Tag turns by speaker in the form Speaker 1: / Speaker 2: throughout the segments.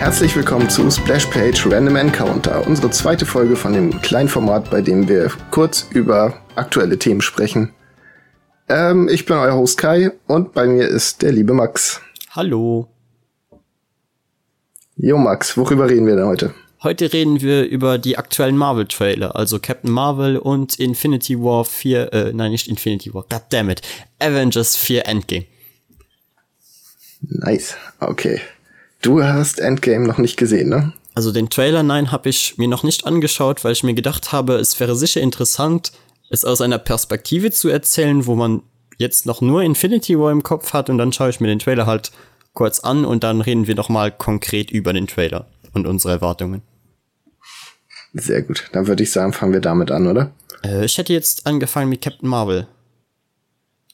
Speaker 1: Herzlich willkommen zu Splash Page Random Encounter, unsere zweite Folge von dem Kleinformat, bei dem wir kurz über aktuelle Themen sprechen. Ähm, ich bin euer Host Kai und bei mir ist der liebe Max.
Speaker 2: Hallo.
Speaker 1: Jo Max, worüber reden wir denn heute?
Speaker 2: Heute reden wir über die aktuellen Marvel-Trailer, also Captain Marvel und Infinity War 4, äh, nein, nicht Infinity War, goddammit, Avengers 4 Endgame.
Speaker 1: Nice, okay. Du hast Endgame noch nicht gesehen, ne?
Speaker 2: Also den Trailer, nein, habe ich mir noch nicht angeschaut, weil ich mir gedacht habe, es wäre sicher interessant, es aus einer Perspektive zu erzählen, wo man jetzt noch nur Infinity War im Kopf hat und dann schaue ich mir den Trailer halt kurz an und dann reden wir noch mal konkret über den Trailer und unsere Erwartungen.
Speaker 1: Sehr gut. Dann würde ich sagen, fangen wir damit an, oder?
Speaker 2: Äh, ich hätte jetzt angefangen mit Captain Marvel.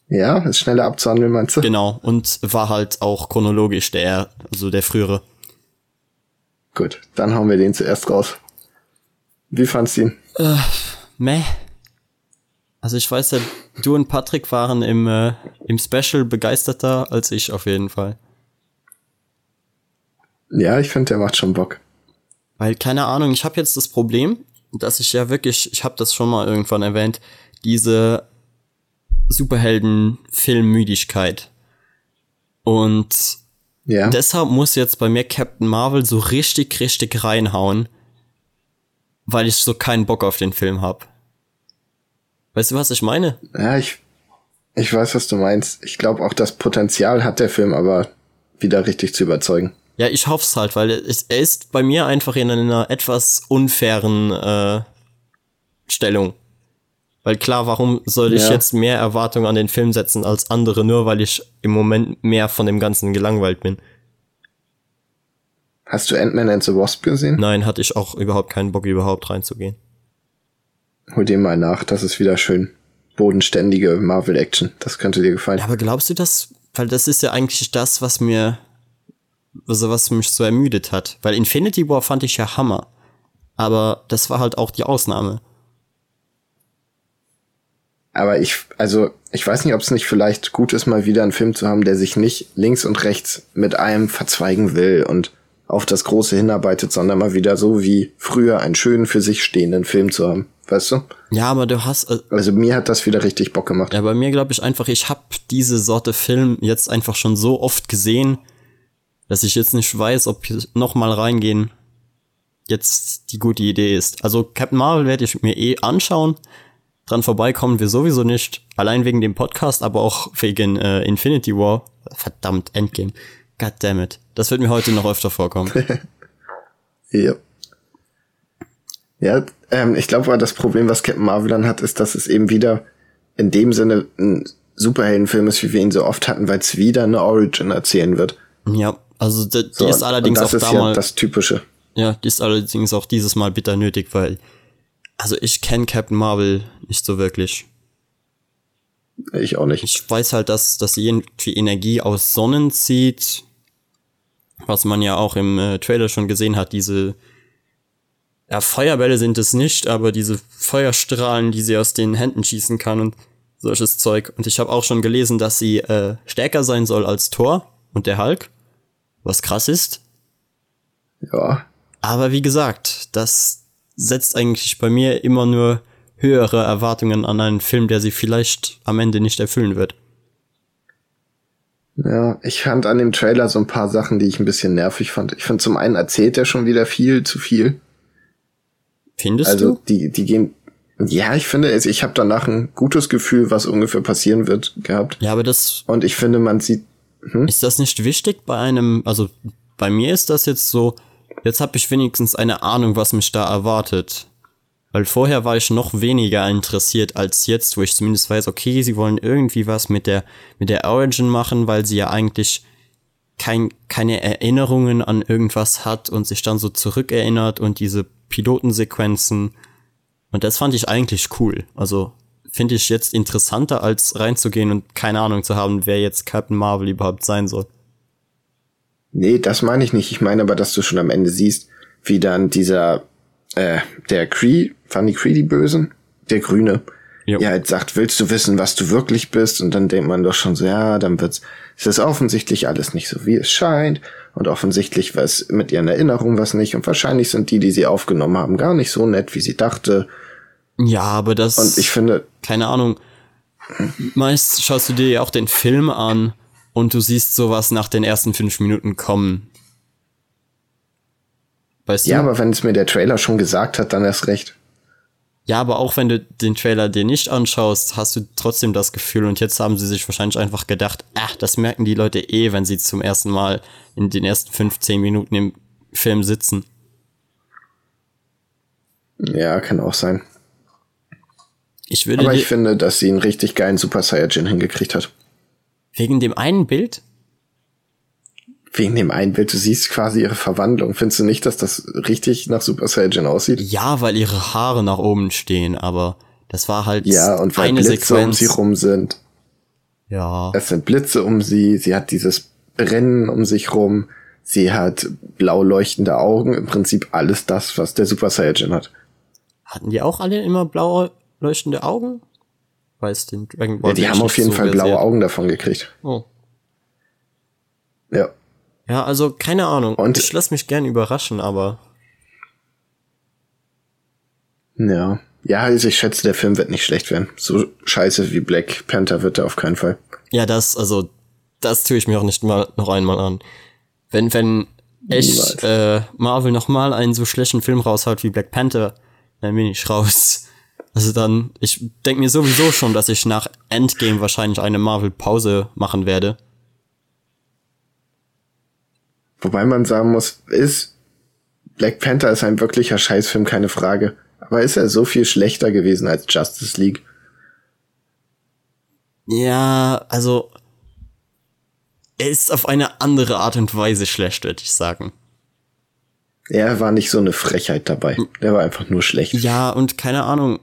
Speaker 1: Ja, ist schneller abzuhandeln, meinst du?
Speaker 2: Genau, und war halt auch chronologisch der, also der frühere.
Speaker 1: Gut, dann hauen wir den zuerst raus. Wie fandst du ihn?
Speaker 2: Äh, meh. Also ich weiß ja, du und Patrick waren im, äh, im Special begeisterter als ich auf jeden Fall.
Speaker 1: Ja, ich finde, der macht schon Bock.
Speaker 2: Weil, keine Ahnung, ich habe jetzt das Problem, dass ich ja wirklich, ich habe das schon mal irgendwann erwähnt, diese Superhelden-Filmmüdigkeit. Und
Speaker 1: Ja.
Speaker 2: deshalb muss jetzt bei mir Captain Marvel so richtig, richtig reinhauen, weil ich so keinen Bock auf den Film hab. Weißt du, was ich meine?
Speaker 1: Ja, ich, ich weiß, was du meinst. Ich glaube auch, das Potenzial hat der Film aber wieder richtig zu überzeugen.
Speaker 2: Ja, ich hoff's halt, weil es, er ist bei mir einfach in einer etwas unfairen äh, Stellung. Weil klar, warum soll ich
Speaker 1: Ja.
Speaker 2: jetzt mehr Erwartungen an den Film setzen als andere, nur weil ich im Moment mehr von dem Ganzen gelangweilt bin?
Speaker 1: Hast du Ant-Man and the Wasp gesehen?
Speaker 2: Nein, hatte ich auch überhaupt keinen Bock, überhaupt reinzugehen.
Speaker 1: Hol dir mal nach, das ist wieder schön. Bodenständige Marvel-Action. Das könnte dir gefallen.
Speaker 2: Aber glaubst du das? Weil das ist ja eigentlich das, was mir, also was mich so ermüdet hat. Weil Infinity War fand ich ja Hammer. Aber das war halt auch die Ausnahme.
Speaker 1: Aber ich, also, ich weiß nicht, ob es nicht vielleicht gut ist, mal wieder einen Film zu haben, der sich nicht links und rechts mit einem verzweigen will und auf das Große hinarbeitet, sondern mal wieder so wie früher einen schönen für sich stehenden Film zu haben. Weißt du?
Speaker 2: Ja, aber du hast, äh,
Speaker 1: Also mir hat das wieder richtig Bock gemacht.
Speaker 2: Ja, bei mir glaube ich einfach, ich habe diese Sorte Film jetzt einfach schon so oft gesehen, dass ich jetzt nicht weiß, ob noch mal reingehen jetzt die gute Idee ist. Also Captain Marvel werde ich mir eh anschauen. Dran vorbeikommen wir sowieso nicht. Allein wegen dem Podcast, aber auch wegen äh, Infinity War. Verdammt, Endgame. God damn it. Das wird mir heute noch öfter vorkommen.
Speaker 1: Ja. Ja, ähm, ich glaube, das Problem, was Captain Marvel dann hat, ist, dass es eben wieder in dem Sinne ein Superheldenfilm ist, wie wir ihn so oft hatten, weil es wieder eine Origin erzählen wird.
Speaker 2: ja, also die, die
Speaker 1: So,
Speaker 2: ist allerdings
Speaker 1: und
Speaker 2: auch
Speaker 1: das ist
Speaker 2: damals.
Speaker 1: ja das Typische.
Speaker 2: Ja, die ist allerdings auch dieses Mal bitter nötig, weil, also ich kenne Captain Marvel nicht so wirklich.
Speaker 1: Ich auch nicht.
Speaker 2: Ich weiß halt, dass, dass sie irgendwie Energie aus Sonnen zieht, was man ja auch im äh, Trailer schon gesehen hat, diese, ja, Feuerbälle sind es nicht, aber diese Feuerstrahlen, die sie aus den Händen schießen kann und solches Zeug. Und ich habe auch schon gelesen, dass sie äh, stärker sein soll als Thor und der Hulk, was krass ist.
Speaker 1: Ja.
Speaker 2: Aber wie gesagt, das setzt eigentlich bei mir immer nur höhere Erwartungen an einen Film, der sie vielleicht am Ende nicht erfüllen wird.
Speaker 1: Ja, ich fand an dem Trailer so ein paar Sachen, die ich ein bisschen nervig fand. Ich fand zum einen erzählt er schon wieder viel zu viel.
Speaker 2: Findest
Speaker 1: Also
Speaker 2: du?
Speaker 1: die, die gehen. Ja, ich finde, ich habe danach ein gutes Gefühl, was ungefähr passieren wird, gehabt.
Speaker 2: Ja, aber das
Speaker 1: Und ich finde, man sieht. Hm?
Speaker 2: ist das nicht wichtig bei einem, also bei mir ist das jetzt so, jetzt habe ich wenigstens eine Ahnung, was mich da erwartet. Weil vorher war ich noch weniger interessiert als jetzt, wo ich zumindest weiß, okay, sie wollen irgendwie was mit der, mit der Origin machen, weil sie ja eigentlich kein, keine Erinnerungen an irgendwas hat und sich dann so zurückerinnert und diese Pilotensequenzen. Und das fand ich eigentlich cool. Also finde ich jetzt interessanter, als reinzugehen und keine Ahnung zu haben, wer jetzt Captain Marvel überhaupt sein soll.
Speaker 1: Nee, das meine ich nicht. Ich meine aber, dass du schon am Ende siehst, wie dann dieser, äh, der Cree, fand die Cree die Bösen? Der Grüne. Jo. Ja, halt sagt, willst du wissen, was du wirklich bist? Und dann denkt man doch schon so, ja, dann wird's, es ist offensichtlich alles nicht so, wie es scheint. Und offensichtlich was mit ihren Erinnerungen was nicht. Und wahrscheinlich sind die, die sie aufgenommen haben, gar nicht so nett, wie sie dachte.
Speaker 2: Ja, aber das.
Speaker 1: Und ich finde.
Speaker 2: Keine Ahnung. Meist schaust du dir ja auch den Film an und du siehst sowas nach den ersten fünf Minuten kommen.
Speaker 1: Weißt du? Ja, aber wenn es mir der Trailer schon gesagt hat, dann erst recht.
Speaker 2: Ja, aber auch wenn du den Trailer dir nicht anschaust, hast du trotzdem das Gefühl und jetzt haben sie sich wahrscheinlich einfach gedacht, ach, das merken die Leute eh, wenn sie zum ersten Mal in den ersten 15 Minuten im Film sitzen.
Speaker 1: Ja, kann auch sein.
Speaker 2: Ich würde
Speaker 1: aber ich finde, dass sie einen richtig geilen Super Saiyajin hingekriegt hat.
Speaker 2: Wegen dem einen Bild?
Speaker 1: Wegen dem einen Bild, du siehst quasi ihre Verwandlung. Findest du nicht, dass das richtig nach Super Saiyan aussieht?
Speaker 2: Ja, weil ihre Haare nach oben stehen, aber das war halt
Speaker 1: ja, und weil eine Blitze Sequenz. um sie rum sind.
Speaker 2: Ja.
Speaker 1: Es sind Blitze um sie, sie hat dieses Brennen um sich rum, sie hat blau leuchtende Augen, im Prinzip alles das, was der Super Saiyan hat.
Speaker 2: Hatten die auch alle immer blau leuchtende Augen? Weiß den Dragon Ball.
Speaker 1: Ja, die haben auf jeden so Fall blaue Augen davon gekriegt.
Speaker 2: Oh.
Speaker 1: Ja.
Speaker 2: Ja, also keine Ahnung. Und ich lass mich gern überraschen, aber.
Speaker 1: Ja. Ja, also ich schätze, der Film wird nicht schlecht werden. So scheiße wie Black Panther wird er auf keinen Fall.
Speaker 2: Ja, das, also, das tue ich mir auch nicht mal noch einmal an. Wenn, wenn echt äh, Marvel noch mal einen so schlechten Film raushaut wie Black Panther, dann bin ich raus. Also dann, ich denke mir sowieso schon, dass ich nach Endgame wahrscheinlich eine Marvel-Pause machen werde.
Speaker 1: Wobei man sagen muss, ist Black Panther ist ein wirklicher Scheißfilm, keine Frage. Aber ist er so viel schlechter gewesen als Justice League?
Speaker 2: Ja, also er ist auf eine andere Art und Weise schlecht, würde ich sagen.
Speaker 1: Er war nicht so eine Frechheit dabei. Er war einfach nur schlecht.
Speaker 2: Ja, und keine Ahnung.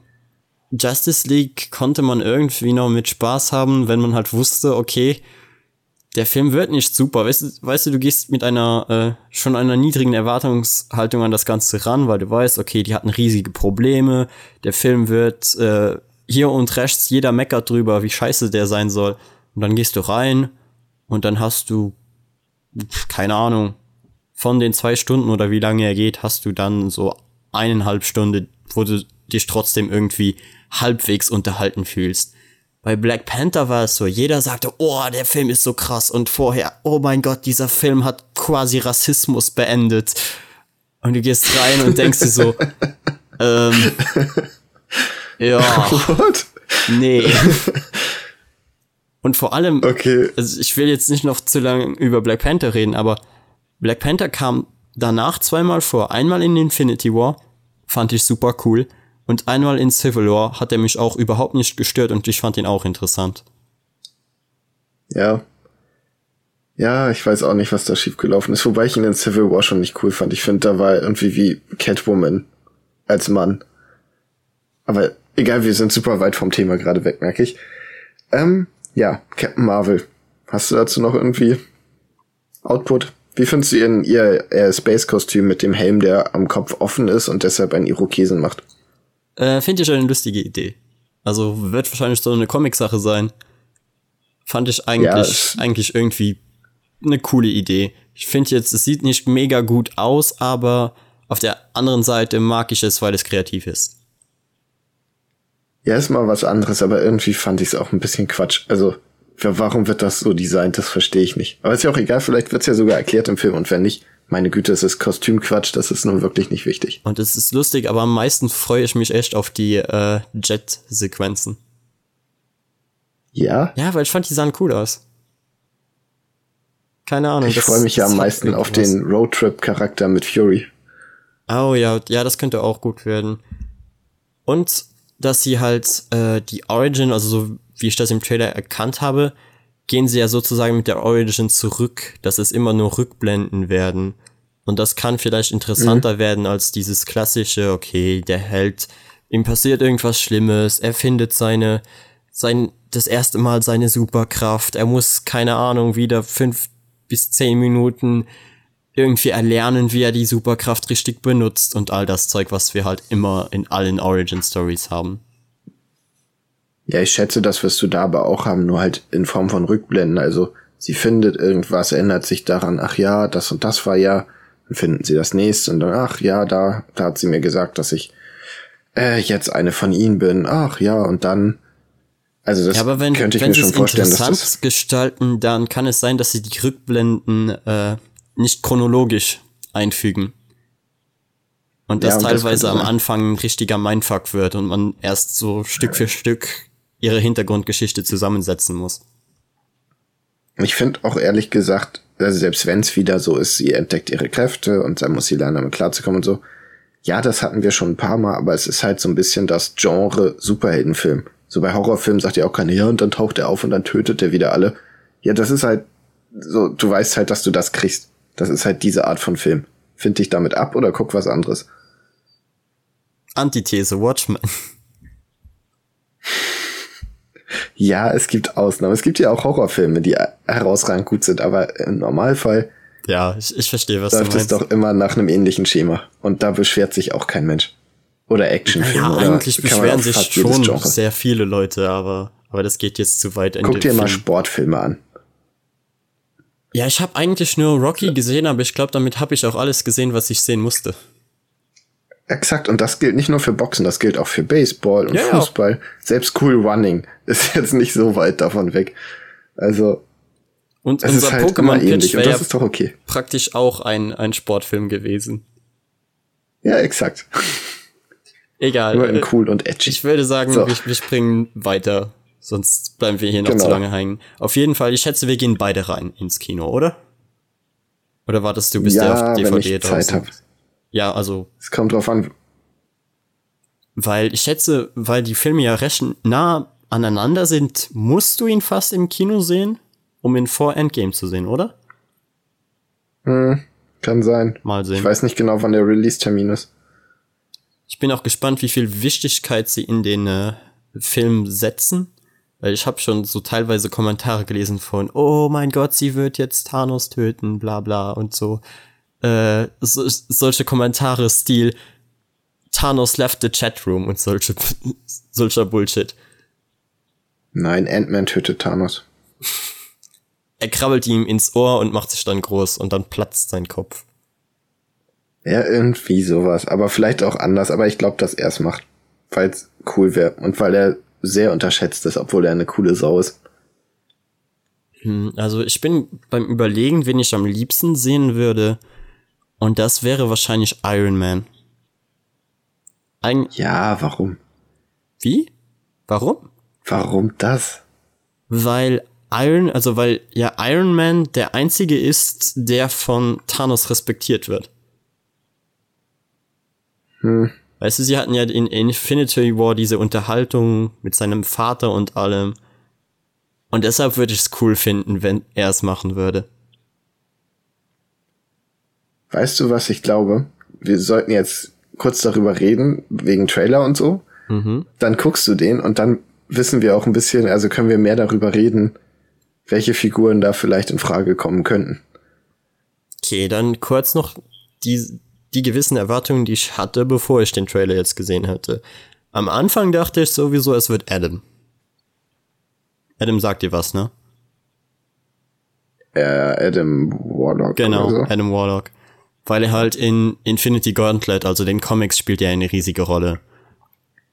Speaker 2: Justice League konnte man irgendwie noch mit Spaß haben, wenn man halt wusste, okay, der Film wird nicht super. Weißt du, weißt du, du gehst mit einer äh, schon einer niedrigen Erwartungshaltung an das Ganze ran, weil du weißt, okay, die hatten riesige Probleme. Der Film wird äh, hier und rechts jeder meckert drüber, wie scheiße der sein soll. Und dann gehst du rein und dann hast du keine Ahnung von den zwei Stunden oder wie lange er geht, hast du dann so eineinhalb Stunden, wo du dich trotzdem irgendwie halbwegs unterhalten fühlst. Bei Black Panther war es so, jeder sagte, oh, der Film ist so krass und vorher, oh mein Gott, dieser Film hat quasi Rassismus beendet. Und du gehst rein und denkst dir so, ähm, ja, What? nee. Und vor allem,
Speaker 1: okay.
Speaker 2: also ich will jetzt nicht noch zu lange über Black Panther reden, aber Black Panther kam danach zweimal vor. Einmal in Infinity War, fand ich super cool. Und einmal in Civil War hat er mich auch überhaupt nicht gestört und ich fand ihn auch interessant.
Speaker 1: Ja. Ja, ich weiß auch nicht, was da schiefgelaufen ist, wobei ich ihn in Civil War schon nicht cool fand. Ich finde, da war irgendwie wie Catwoman als Mann. Aber egal, wir sind super weit vom Thema gerade weg, merke ich. Ähm, ja, Captain Marvel. Hast du dazu noch irgendwie Output? Wie findest du ihren, ihr, ihr Space-Kostüm mit dem Helm, der am Kopf offen ist und deshalb einen Irokesen macht?
Speaker 2: Äh, Finde ich eine lustige Idee. Also wird wahrscheinlich so eine Comic-Sache sein. Fand ich eigentlich, ja, eigentlich irgendwie eine coole Idee. Ich finde jetzt, es sieht nicht mega gut aus, aber auf der anderen Seite mag ich es, weil es kreativ ist.
Speaker 1: Ja, ist mal was anderes, aber irgendwie fand ich es auch ein bisschen Quatsch. Also, warum wird das so designt, das verstehe ich nicht. Aber ist ja auch egal, vielleicht wird es ja sogar erklärt im Film und wenn nicht, meine Güte, es ist Kostümquatsch, das ist nun wirklich nicht wichtig.
Speaker 2: Und es ist lustig, aber am meisten freue ich mich echt auf die äh, Jet-Sequenzen.
Speaker 1: Ja?
Speaker 2: Ja, weil ich fand, die sahen cool aus. Keine Ahnung.
Speaker 1: Ich freue mich ja am meisten auf den Roadtrip-Charakter mit Fury.
Speaker 2: Oh ja, ja, das könnte auch gut werden. Und dass sie halt äh, die Origin, also so wie ich das im Trailer erkannt habe, gehen sie ja sozusagen mit der Origin zurück, dass es immer nur Rückblenden werden. Und das kann vielleicht interessanter mhm. werden als dieses klassische, okay, der Held ihm passiert irgendwas Schlimmes, er findet seine, sein, das erste Mal seine Superkraft, er muss, keine Ahnung, wieder fünf bis zehn Minuten irgendwie erlernen, wie er die Superkraft richtig benutzt und all das Zeug, was wir halt immer in allen Origin Stories haben.
Speaker 1: Ja, ich schätze, das wirst du da aber auch haben, nur halt in Form von Rückblenden. Also sie findet irgendwas, ändert sich daran, ach ja, das und das war ja, dann finden sie das nächste und dann, ach ja, da, da hat sie mir gesagt, dass ich äh, jetzt eine von ihnen bin, ach ja, und dann. Also das
Speaker 2: ja, aber wenn,
Speaker 1: könnte ich
Speaker 2: wenn
Speaker 1: mir schon
Speaker 2: es
Speaker 1: vorstellen, dass
Speaker 2: interessant
Speaker 1: das.
Speaker 2: gestalten, dann kann es sein, dass sie die Rückblenden äh, nicht chronologisch einfügen. Und das
Speaker 1: Ja, und das
Speaker 2: teilweise
Speaker 1: könnte
Speaker 2: am. Anfang ein richtiger Mindfuck wird und man erst so Stück für Stück ihre Hintergrundgeschichte zusammensetzen muss.
Speaker 1: Ich finde auch ehrlich gesagt, also selbst wenn es wieder so ist, sie entdeckt ihre Kräfte und dann muss sie lernen, damit klarzukommen und so. Ja, das hatten wir schon ein paar Mal, aber es ist halt so ein bisschen das Genre Superheldenfilm. So bei Horrorfilmen sagt ja auch keiner, ja, und dann taucht er auf und dann tötet er wieder alle. Ja, das ist halt so, du weißt halt, dass du das kriegst. Das ist halt diese Art von Film. Find dich damit ab oder guck was anderes.
Speaker 2: Antithese, Watchmen.
Speaker 1: Ja, es gibt Ausnahmen. Es gibt ja auch Horrorfilme, die herausragend gut sind, aber im Normalfall
Speaker 2: Ja, ich, ich verstehe, was du
Speaker 1: läuft es
Speaker 2: meinst.
Speaker 1: doch immer nach einem ähnlichen Schema. Und da beschwert sich auch kein Mensch. Oder Actionfilme.
Speaker 2: ja,
Speaker 1: oder
Speaker 2: eigentlich beschweren sich schon sehr viele Leute, aber, aber das geht jetzt zu weit. in
Speaker 1: Guck dir mal
Speaker 2: Film.
Speaker 1: Sportfilme an.
Speaker 2: Ja, ich habe eigentlich nur Rocky gesehen, aber ich glaube, damit habe ich auch alles gesehen, was ich sehen musste.
Speaker 1: Exakt, und das gilt nicht nur für Boxen, das gilt auch für Baseball und
Speaker 2: Ja, ja.
Speaker 1: Fußball. Selbst Cool Running ist jetzt nicht so weit davon weg. Also,
Speaker 2: Und
Speaker 1: es
Speaker 2: unser
Speaker 1: ist halt ähnlich und
Speaker 2: wäre ja
Speaker 1: okay.
Speaker 2: praktisch auch ein, ein Sportfilm gewesen.
Speaker 1: Ja, exakt.
Speaker 2: Egal.
Speaker 1: Nur in
Speaker 2: äh,
Speaker 1: cool und edgy.
Speaker 2: Ich würde sagen,
Speaker 1: So.
Speaker 2: wir, wir springen weiter. Sonst bleiben wir hier noch
Speaker 1: Genau.
Speaker 2: zu lange hängen. Auf jeden Fall, ich schätze, wir gehen beide rein ins Kino, oder? Oder wartest du, bis der
Speaker 1: ja,
Speaker 2: auf
Speaker 1: wenn
Speaker 2: DVD
Speaker 1: ich Zeit
Speaker 2: draußen?
Speaker 1: habe.
Speaker 2: Ja, also,
Speaker 1: Es kommt drauf an.
Speaker 2: weil ich schätze, weil die Filme ja recht nah aneinander sind, musst du ihn fast im Kino sehen, um ihn vor Endgame zu sehen, oder?
Speaker 1: Hm, kann sein.
Speaker 2: Mal sehen.
Speaker 1: Ich weiß nicht genau, wann der Release-Termin ist.
Speaker 2: Ich bin auch gespannt, wie viel Wichtigkeit sie in den äh, Film setzen. Weil ich habe schon so teilweise Kommentare gelesen von, oh mein Gott, sie wird jetzt Thanos töten, bla bla und so. Äh, so solche Kommentare Stil Thanos left the chat room und solche, solcher Bullshit.
Speaker 1: Nein, Ant-Man tötet Thanos.
Speaker 2: Er krabbelt ihm ins Ohr und macht sich dann groß und dann platzt sein Kopf.
Speaker 1: Ja, irgendwie sowas. Aber vielleicht auch anders. Aber ich glaube, dass er es macht. Weil es cool wäre. Und weil er sehr unterschätzt ist, obwohl er eine coole Sau ist.
Speaker 2: Hm, Also ich bin beim Überlegen, wen ich am liebsten sehen würde. Und das wäre wahrscheinlich Iron Man. Ein,
Speaker 1: Ja, warum?
Speaker 2: wie? Warum?
Speaker 1: Warum das?
Speaker 2: Weil Iron, also weil ja Iron Man der einzige ist, der von Thanos respektiert wird.
Speaker 1: Hm.
Speaker 2: Weißt du, sie hatten ja in Infinity War diese Unterhaltung mit seinem Vater und allem. Und deshalb würde ich es cool finden, wenn er es machen würde.
Speaker 1: Weißt du, was ich glaube? Wir sollten jetzt kurz darüber reden, wegen Trailer und so.
Speaker 2: Mhm.
Speaker 1: Dann guckst du den und dann wissen wir auch ein bisschen, also können wir mehr darüber reden, welche Figuren da vielleicht in Frage kommen könnten.
Speaker 2: Okay, dann kurz noch die, die gewissen Erwartungen, die ich hatte, bevor ich den Trailer jetzt gesehen hatte. Am Anfang dachte ich sowieso, es wird Adam. Adam sagt dir was, ne?
Speaker 1: Äh, Adam Warlock
Speaker 2: Genau,
Speaker 1: so.
Speaker 2: Adam Warlock. Weil er halt in Infinity Gauntlet, also den Comics, spielt er eine riesige Rolle.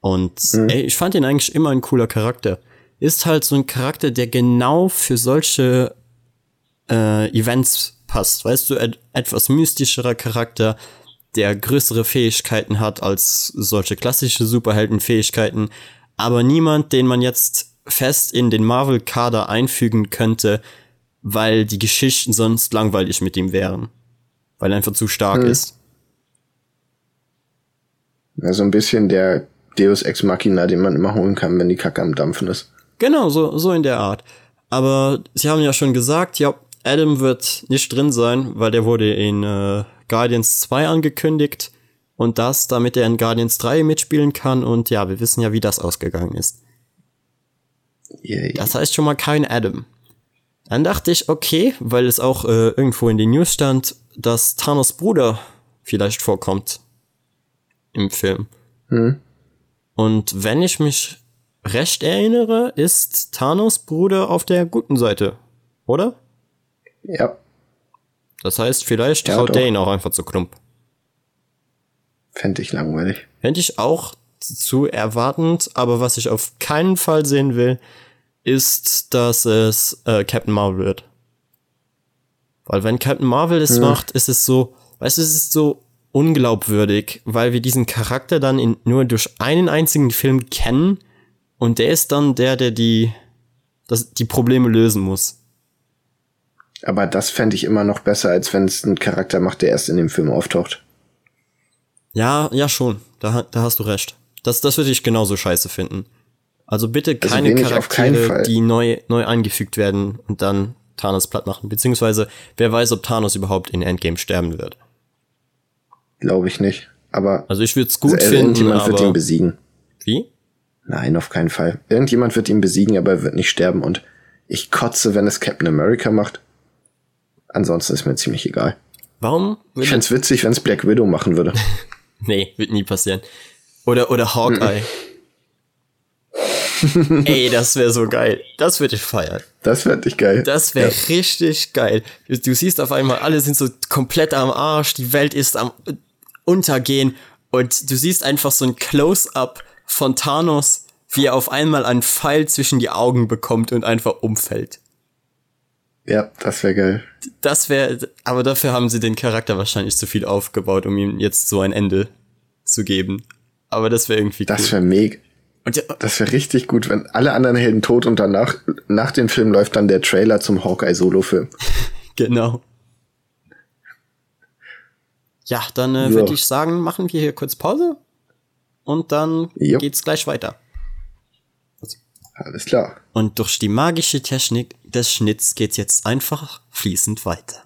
Speaker 2: Und ey, ich fand ihn eigentlich immer ein cooler Charakter. Ist halt so ein Charakter, der genau für solche äh, Events passt. Weißt du, et etwas mystischerer Charakter, der größere Fähigkeiten hat als solche klassische Superheldenfähigkeiten, aber niemand, den man jetzt fest in den Marvel-Kader einfügen könnte, weil die Geschichten sonst langweilig mit ihm wären. Weil er einfach zu stark
Speaker 1: Hm.
Speaker 2: ist.
Speaker 1: Ja, so ein bisschen der Deus Ex Machina, den man immer holen kann, wenn die Kacke am Dampfen ist.
Speaker 2: Genau, so, so in der Art. Aber sie haben ja schon gesagt, ja, Adam wird nicht drin sein, weil der wurde in äh, Guardians 2 angekündigt. Und das, damit er in Guardians 3 mitspielen kann. Und ja, wir wissen ja, wie das ausgegangen ist.
Speaker 1: Yay.
Speaker 2: Das heißt schon mal kein Adam. Dann dachte ich, okay, weil es auch äh, irgendwo in den News stand, dass Thanos Bruder vielleicht vorkommt im Film.
Speaker 1: Hm.
Speaker 2: Und wenn ich mich recht erinnere, ist Thanos Bruder auf der guten Seite, oder?
Speaker 1: Ja,
Speaker 2: Das heißt, vielleicht
Speaker 1: Ja,
Speaker 2: haut der ihn auch einfach zu Klump.
Speaker 1: fände ich langweilig.
Speaker 2: Fände ich auch zu erwartend, aber was ich auf keinen Fall sehen will, ist, dass es äh, Captain Marvel wird. Weil wenn Captain Marvel es macht, ist es so, weißt du, es ist so unglaubwürdig, weil wir diesen Charakter dann in, nur durch einen einzigen Film kennen und der ist dann der, der die, das, die Probleme lösen muss.
Speaker 1: Aber das fände ich immer noch besser, als wenn es einen Charakter macht, der erst in dem Film auftaucht.
Speaker 2: Ja, ja schon, da, da hast du recht. Das, das würde ich genauso scheiße finden. Also bitte
Speaker 1: Also
Speaker 2: keine
Speaker 1: keinen
Speaker 2: Charaktere, die neu, neu eingefügt werden und dann Thanos platt machen. Beziehungsweise, wer weiß, ob Thanos überhaupt in Endgame sterben wird.
Speaker 1: Glaube ich nicht. Aber
Speaker 2: Also ich würde es gut
Speaker 1: also
Speaker 2: finden,
Speaker 1: irgendjemand wird ihn besiegen.
Speaker 2: Wie?
Speaker 1: Nein, auf keinen Fall. Irgendjemand wird ihn besiegen, aber er wird nicht sterben. Und ich kotze, wenn es Captain America macht. Ansonsten ist mir ziemlich egal.
Speaker 2: Warum?
Speaker 1: Ich
Speaker 2: Würde,
Speaker 1: fänd's witzig, wenn es Black Widow machen würde.
Speaker 2: nee, wird nie passieren. Oder, oder Hawkeye. Ey, das wäre so geil. Das würde ich feiern.
Speaker 1: Das fände ich geil.
Speaker 2: Das wäre
Speaker 1: Ja.
Speaker 2: richtig geil. Du, du siehst auf einmal, alle sind so komplett am Arsch, die Welt ist am Untergehen und du siehst einfach so ein Close-up von Thanos, wie er auf einmal einen Pfeil zwischen die Augen bekommt und einfach umfällt.
Speaker 1: Ja, das wäre geil.
Speaker 2: Das wäre, aber dafür haben sie den Charakter wahrscheinlich zu viel aufgebaut, um ihm jetzt so ein Ende zu geben. Aber das wäre irgendwie
Speaker 1: Das
Speaker 2: cool.
Speaker 1: wäre mega.
Speaker 2: Und
Speaker 1: Das wäre richtig gut, wenn alle anderen Helden tot und danach, nach dem Film läuft dann der Trailer zum Hawkeye-Solo-Film.
Speaker 2: Genau. Ja, dann äh,
Speaker 1: Ja.
Speaker 2: würde ich sagen, machen wir hier kurz Pause und dann
Speaker 1: Jo.
Speaker 2: geht's gleich weiter.
Speaker 1: Alles klar.
Speaker 2: Und durch die magische Technik des Schnitts geht's jetzt einfach fließend weiter.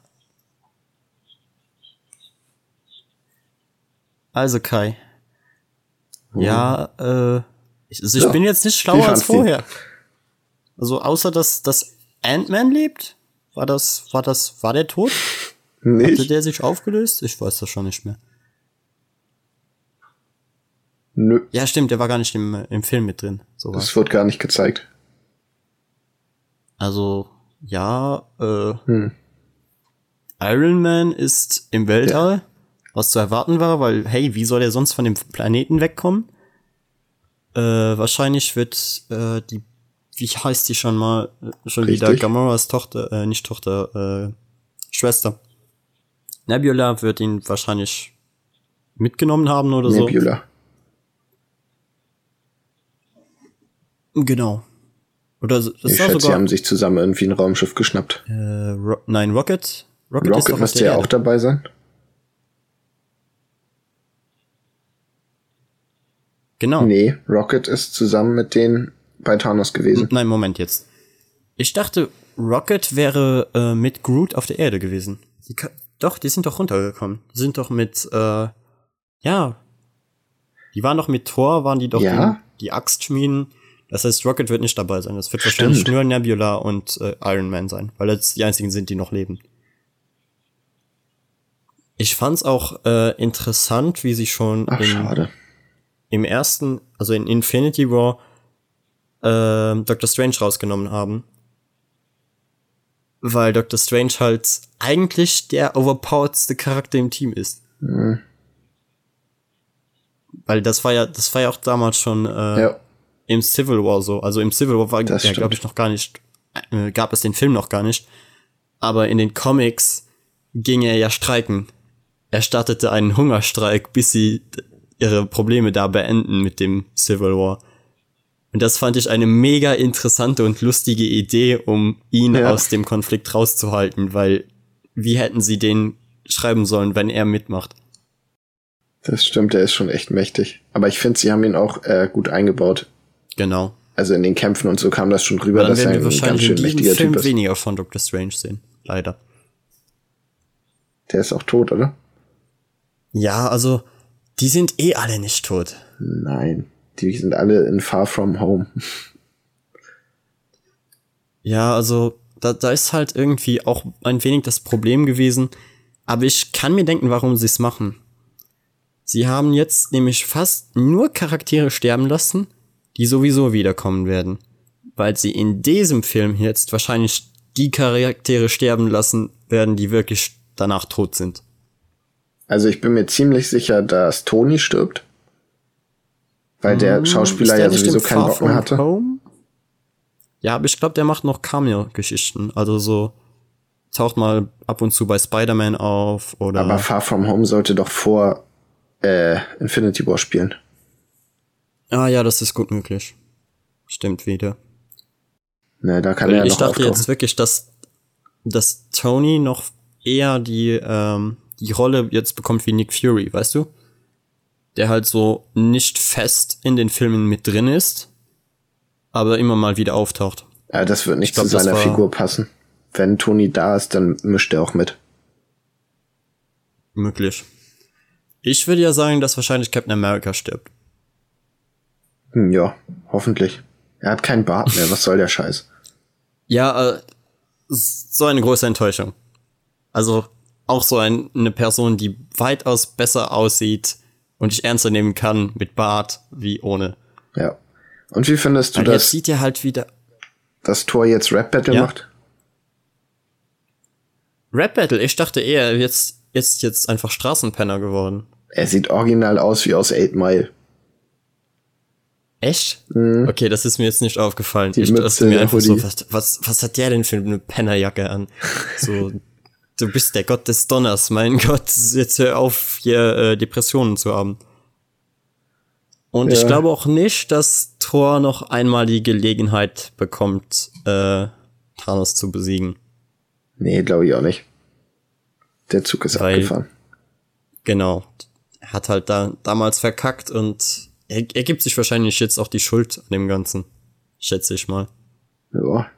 Speaker 2: Also Kai. Ja, äh, ich, also ich
Speaker 1: Ja.
Speaker 2: bin jetzt nicht schlauer als vorher. Also außer dass, dass Ant-Man lebt, war das, war das, war der tot? Hatte
Speaker 1: Nicht?
Speaker 2: der sich aufgelöst? Ich weiß das schon nicht mehr.
Speaker 1: Nö.
Speaker 2: Ja, stimmt, der war gar nicht im, im Film mit drin. So
Speaker 1: Das wird gar nicht gezeigt.
Speaker 2: Also, ja, äh,
Speaker 1: Hm.
Speaker 2: Iron Man ist im Weltall, was zu erwarten war, weil, hey, wie soll er sonst von dem Planeten wegkommen? Äh, wahrscheinlich wird äh, die, wie heißt die schon mal, äh, schon wieder
Speaker 1: Richtig.
Speaker 2: Gamoras Tochter, äh, nicht Tochter, äh, Schwester. Nebula wird ihn wahrscheinlich mitgenommen haben oder so.
Speaker 1: Nebula.
Speaker 2: Genau. Oder das
Speaker 1: Ich schätze, sie
Speaker 2: sogar,
Speaker 1: haben sich zusammen irgendwie ein Raumschiff geschnappt.
Speaker 2: äh, Ro nein, Rocket. Rocket,
Speaker 1: Rocket müsste ja auch dabei sein.
Speaker 2: Genau.
Speaker 1: Nee, Rocket ist zusammen mit denen bei Thanos gewesen.
Speaker 2: Nein, Moment jetzt. Ich dachte, Rocket wäre äh, mit Groot auf der Erde gewesen. Die doch, die sind doch runtergekommen. Die sind doch mit, äh, ja. Die waren doch mit Thor, waren die doch
Speaker 1: Ja?
Speaker 2: die, die Axt schmieden. Das heißt, Rocket wird nicht dabei sein. Das wird wahrscheinlich
Speaker 1: Stimmt.
Speaker 2: nur Nebula und äh, Iron Man sein, weil das die einzigen sind, die noch leben. Ich fand's auch äh, interessant, wie sie schon
Speaker 1: Ach,
Speaker 2: in,
Speaker 1: schade.
Speaker 2: Im ersten, also in Infinity War, ähm, Doctor Strange rausgenommen haben. Weil Doctor Strange halt eigentlich der overpoweredste Charakter im Team ist.
Speaker 1: Hm.
Speaker 2: Weil das war ja, das war ja auch damals schon äh,
Speaker 1: Ja,
Speaker 2: im Civil War so. Also im Civil War war
Speaker 1: Das
Speaker 2: ja, glaube ich, noch gar nicht, äh, gab es den Film noch gar nicht. Aber in den Comics ging er ja streiken. Er startete einen Hungerstreik, bis sie ihre Probleme da beenden mit dem Civil War. Und das fand ich eine mega interessante und lustige Idee, um ihn
Speaker 1: Ja.
Speaker 2: aus dem Konflikt rauszuhalten, weil wie hätten sie den schreiben sollen, wenn er mitmacht?
Speaker 1: das stimmt, der ist schon echt mächtig. Aber ich finde, sie haben ihn auch äh, gut eingebaut.
Speaker 2: Genau.
Speaker 1: Also in den Kämpfen und so kam das schon rüber, dass er ein ganz schön mächtiger
Speaker 2: Film
Speaker 1: Typ ist.
Speaker 2: weniger von Doctor Strange sehen. Leider.
Speaker 1: Der ist auch tot, oder?
Speaker 2: Ja, also Die sind eh alle nicht tot.
Speaker 1: Nein, die sind alle in Far From Home.
Speaker 2: Ja, also da, da ist halt irgendwie auch ein wenig das Problem gewesen. Aber ich kann mir denken, warum sie es machen. Sie haben jetzt nämlich fast nur Charaktere sterben lassen, die sowieso wiederkommen werden. Weil sie in diesem Film jetzt wahrscheinlich die Charaktere sterben lassen werden, die wirklich danach tot sind.
Speaker 1: Also ich bin mir ziemlich sicher, dass Tony stirbt. Weil der Schauspieler
Speaker 2: Hm, der
Speaker 1: ja
Speaker 2: nicht
Speaker 1: sowieso keinen Bock mehr
Speaker 2: From
Speaker 1: hatte.
Speaker 2: Home? Ja, aber ich glaube, der macht noch Cameo-Geschichten. Also so taucht mal ab und zu bei Spider-Man auf oder.
Speaker 1: Aber Far From Home sollte doch vor äh, Infinity War spielen.
Speaker 2: ah ja, das ist gut möglich. Stimmt wieder.
Speaker 1: Ne, da kann
Speaker 2: Weil
Speaker 1: er ja
Speaker 2: ich
Speaker 1: noch
Speaker 2: dachte
Speaker 1: auftauchen.
Speaker 2: jetzt wirklich, dass, dass Tony noch eher die, ähm, die Rolle jetzt bekommt wie Nick Fury, weißt du? Der halt so nicht fest in den Filmen mit drin ist, aber immer mal wieder auftaucht.
Speaker 1: Ja, das wird nicht
Speaker 2: glaub,
Speaker 1: zu seiner Figur passen. Wenn Tony da ist, dann mischt er auch mit.
Speaker 2: Möglich. Ich würde ja sagen, dass wahrscheinlich Captain America stirbt.
Speaker 1: Hm, ja, hoffentlich. Er hat keinen Bart mehr, was soll der Scheiß?
Speaker 2: Ja, äh, so eine große Enttäuschung. Also auch so ein, eine Person, die weitaus besser aussieht und ich ernster nehmen kann mit Bart wie ohne.
Speaker 1: Ja. Und wie findest du
Speaker 2: Weil jetzt
Speaker 1: das,
Speaker 2: sieht er halt wieder.
Speaker 1: dass Thor jetzt Rap Battle
Speaker 2: Ja.
Speaker 1: macht?
Speaker 2: Rap Battle, ich dachte eher, jetzt, jetzt, jetzt einfach Straßenpenner geworden.
Speaker 1: Er sieht original aus wie aus Eight Mile.
Speaker 2: Echt? Okay, das ist mir jetzt nicht aufgefallen.
Speaker 1: Mhm. Die
Speaker 2: ich
Speaker 1: Mütze,
Speaker 2: dachte mir einfach so, was, was hat der denn für eine Pennerjacke an? So, du bist der Gott des Donners, mein Gott, jetzt hör auf, hier äh, Depressionen zu haben. Und ich
Speaker 1: Ja.
Speaker 2: glaube auch nicht, dass Thor noch einmal die Gelegenheit bekommt, äh, Thanos zu besiegen.
Speaker 1: Nee, glaube ich auch nicht. Der Zug ist
Speaker 2: Weil-
Speaker 1: abgefahren.
Speaker 2: Genau. Er hat halt da damals verkackt und er, er gibt sich wahrscheinlich jetzt auch die Schuld an dem Ganzen. Schätze ich mal.
Speaker 1: Ja.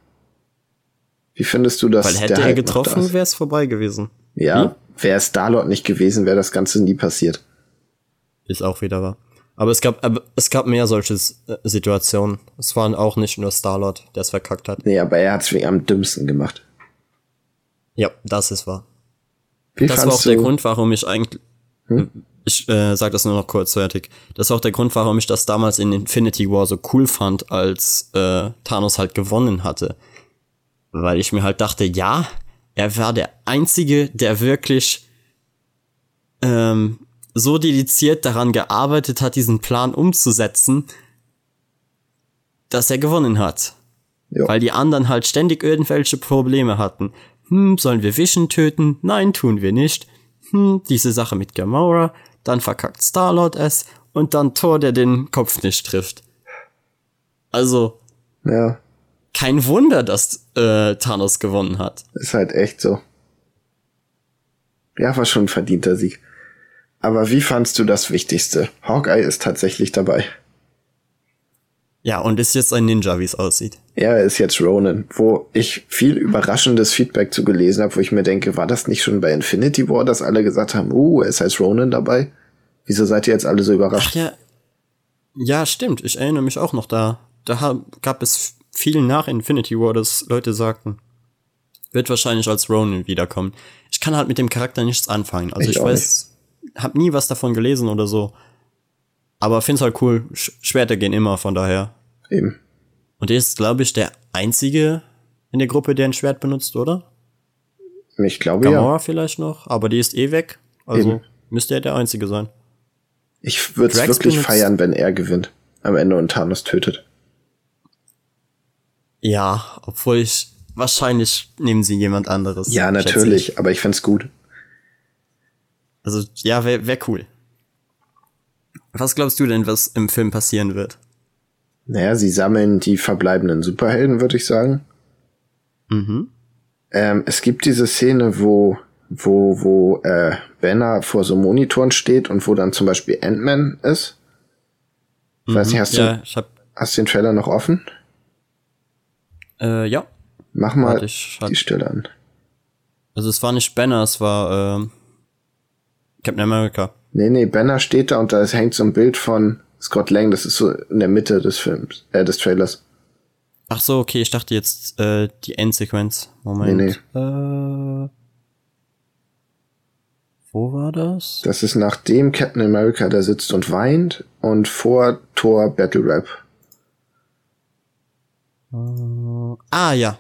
Speaker 1: Wie findest du das?
Speaker 2: Weil hätte er getroffen, wäre es vorbei gewesen.
Speaker 1: Ja, wäre Starlord nicht gewesen, wäre das Ganze nie passiert.
Speaker 2: Ist auch wieder wahr. Aber es gab, aber es gab mehr solche äh, Situationen. Es waren auch nicht nur Starlord, der es verkackt hat.
Speaker 1: Nee, aber er hat's wie am dümmsten gemacht.
Speaker 2: Ja, das ist wahr.
Speaker 1: Wie
Speaker 2: Das war auch der Grund, warum ich eigentlich. Ich äh, sag das nur noch kurz fertig. Das war auch der Grund, warum ich das damals in Infinity War so cool fand, als äh, Thanos halt gewonnen hatte. Weil ich mir halt dachte, ja, er war der Einzige, der wirklich ähm, so dediziert daran gearbeitet hat, diesen Plan umzusetzen, dass er gewonnen hat.
Speaker 1: Ja.
Speaker 2: Weil die anderen halt ständig irgendwelche Probleme hatten. Hm, sollen wir Vision töten? Nein, tun wir nicht. Hm, diese Sache mit Gamora, dann verkackt Starlord es und dann Thor, der den Kopf nicht trifft. Also,
Speaker 1: Ja,
Speaker 2: kein Wunder, dass äh, Thanos gewonnen hat.
Speaker 1: ist halt echt so. Ja, war schon ein verdienter Sieg. Aber wie fandst du das Wichtigste? Hawkeye ist tatsächlich dabei.
Speaker 2: Ja, und ist jetzt ein Ninja, wie es aussieht.
Speaker 1: Er ist jetzt Ronan, wo ich viel überraschendes Feedback zu gelesen habe, wo ich mir denke, war das nicht schon bei Infinity War, dass alle gesagt haben, uh, ist als Ronan dabei? Wieso seid ihr jetzt alle so
Speaker 2: Ach
Speaker 1: überrascht?
Speaker 2: ja. Ja, stimmt. Ich erinnere mich auch noch da. Da gab es viel nach Infinity War, dass Leute sagten, wird wahrscheinlich als Ronin wiederkommen. Ich kann halt mit dem Charakter nichts anfangen. Also
Speaker 1: Ich
Speaker 2: ich, weiß, hab nie was davon gelesen oder so. Aber find's halt cool. Sch Schwerter gehen immer, von daher.
Speaker 1: Eben.
Speaker 2: Und er ist, glaube ich, der einzige in der Gruppe, der ein Schwert benutzt, oder?
Speaker 1: Ich glaube
Speaker 2: Gamora
Speaker 1: ja.
Speaker 2: vielleicht noch, aber die ist eh weg. Also
Speaker 1: Eben.
Speaker 2: müsste er der einzige sein.
Speaker 1: Ich würde es wirklich feiern, wenn er gewinnt. Am Ende und Thanos tötet.
Speaker 2: Ja, obwohl ich wahrscheinlich nehmen sie jemand anderes.
Speaker 1: Ja, natürlich,
Speaker 2: ich.
Speaker 1: aber ich find's gut.
Speaker 2: Also, ja, wäre wär cool. Was glaubst du denn, was im Film passieren wird?
Speaker 1: Naja, sie sammeln die verbleibenden Superhelden, würde ich sagen.
Speaker 2: Mhm.
Speaker 1: Ähm, es gibt diese Szene, wo, wo, wo äh, Banner vor so Monitoren steht und wo dann zum Beispiel Ant-Man ist. Ich weiß nicht, hast
Speaker 2: ja,
Speaker 1: du hast du den Trailer noch offen?
Speaker 2: Äh, ja.
Speaker 1: Mach mal
Speaker 2: Warte, ich hab-
Speaker 1: die Stelle an.
Speaker 2: Also es war nicht Banner, es war ähm, Captain America.
Speaker 1: Nee, nee, Banner steht da und da hängt so ein Bild von Scott Lang, das ist so in der Mitte des Films, äh, des Trailers.
Speaker 2: Ach so, okay, ich dachte jetzt äh, die Endsequenz. Moment.
Speaker 1: Nee,
Speaker 2: Äh, wo war das?
Speaker 1: Das ist nachdem Captain America da sitzt und weint und vor Thor Battle Rap.
Speaker 2: Ah, ja.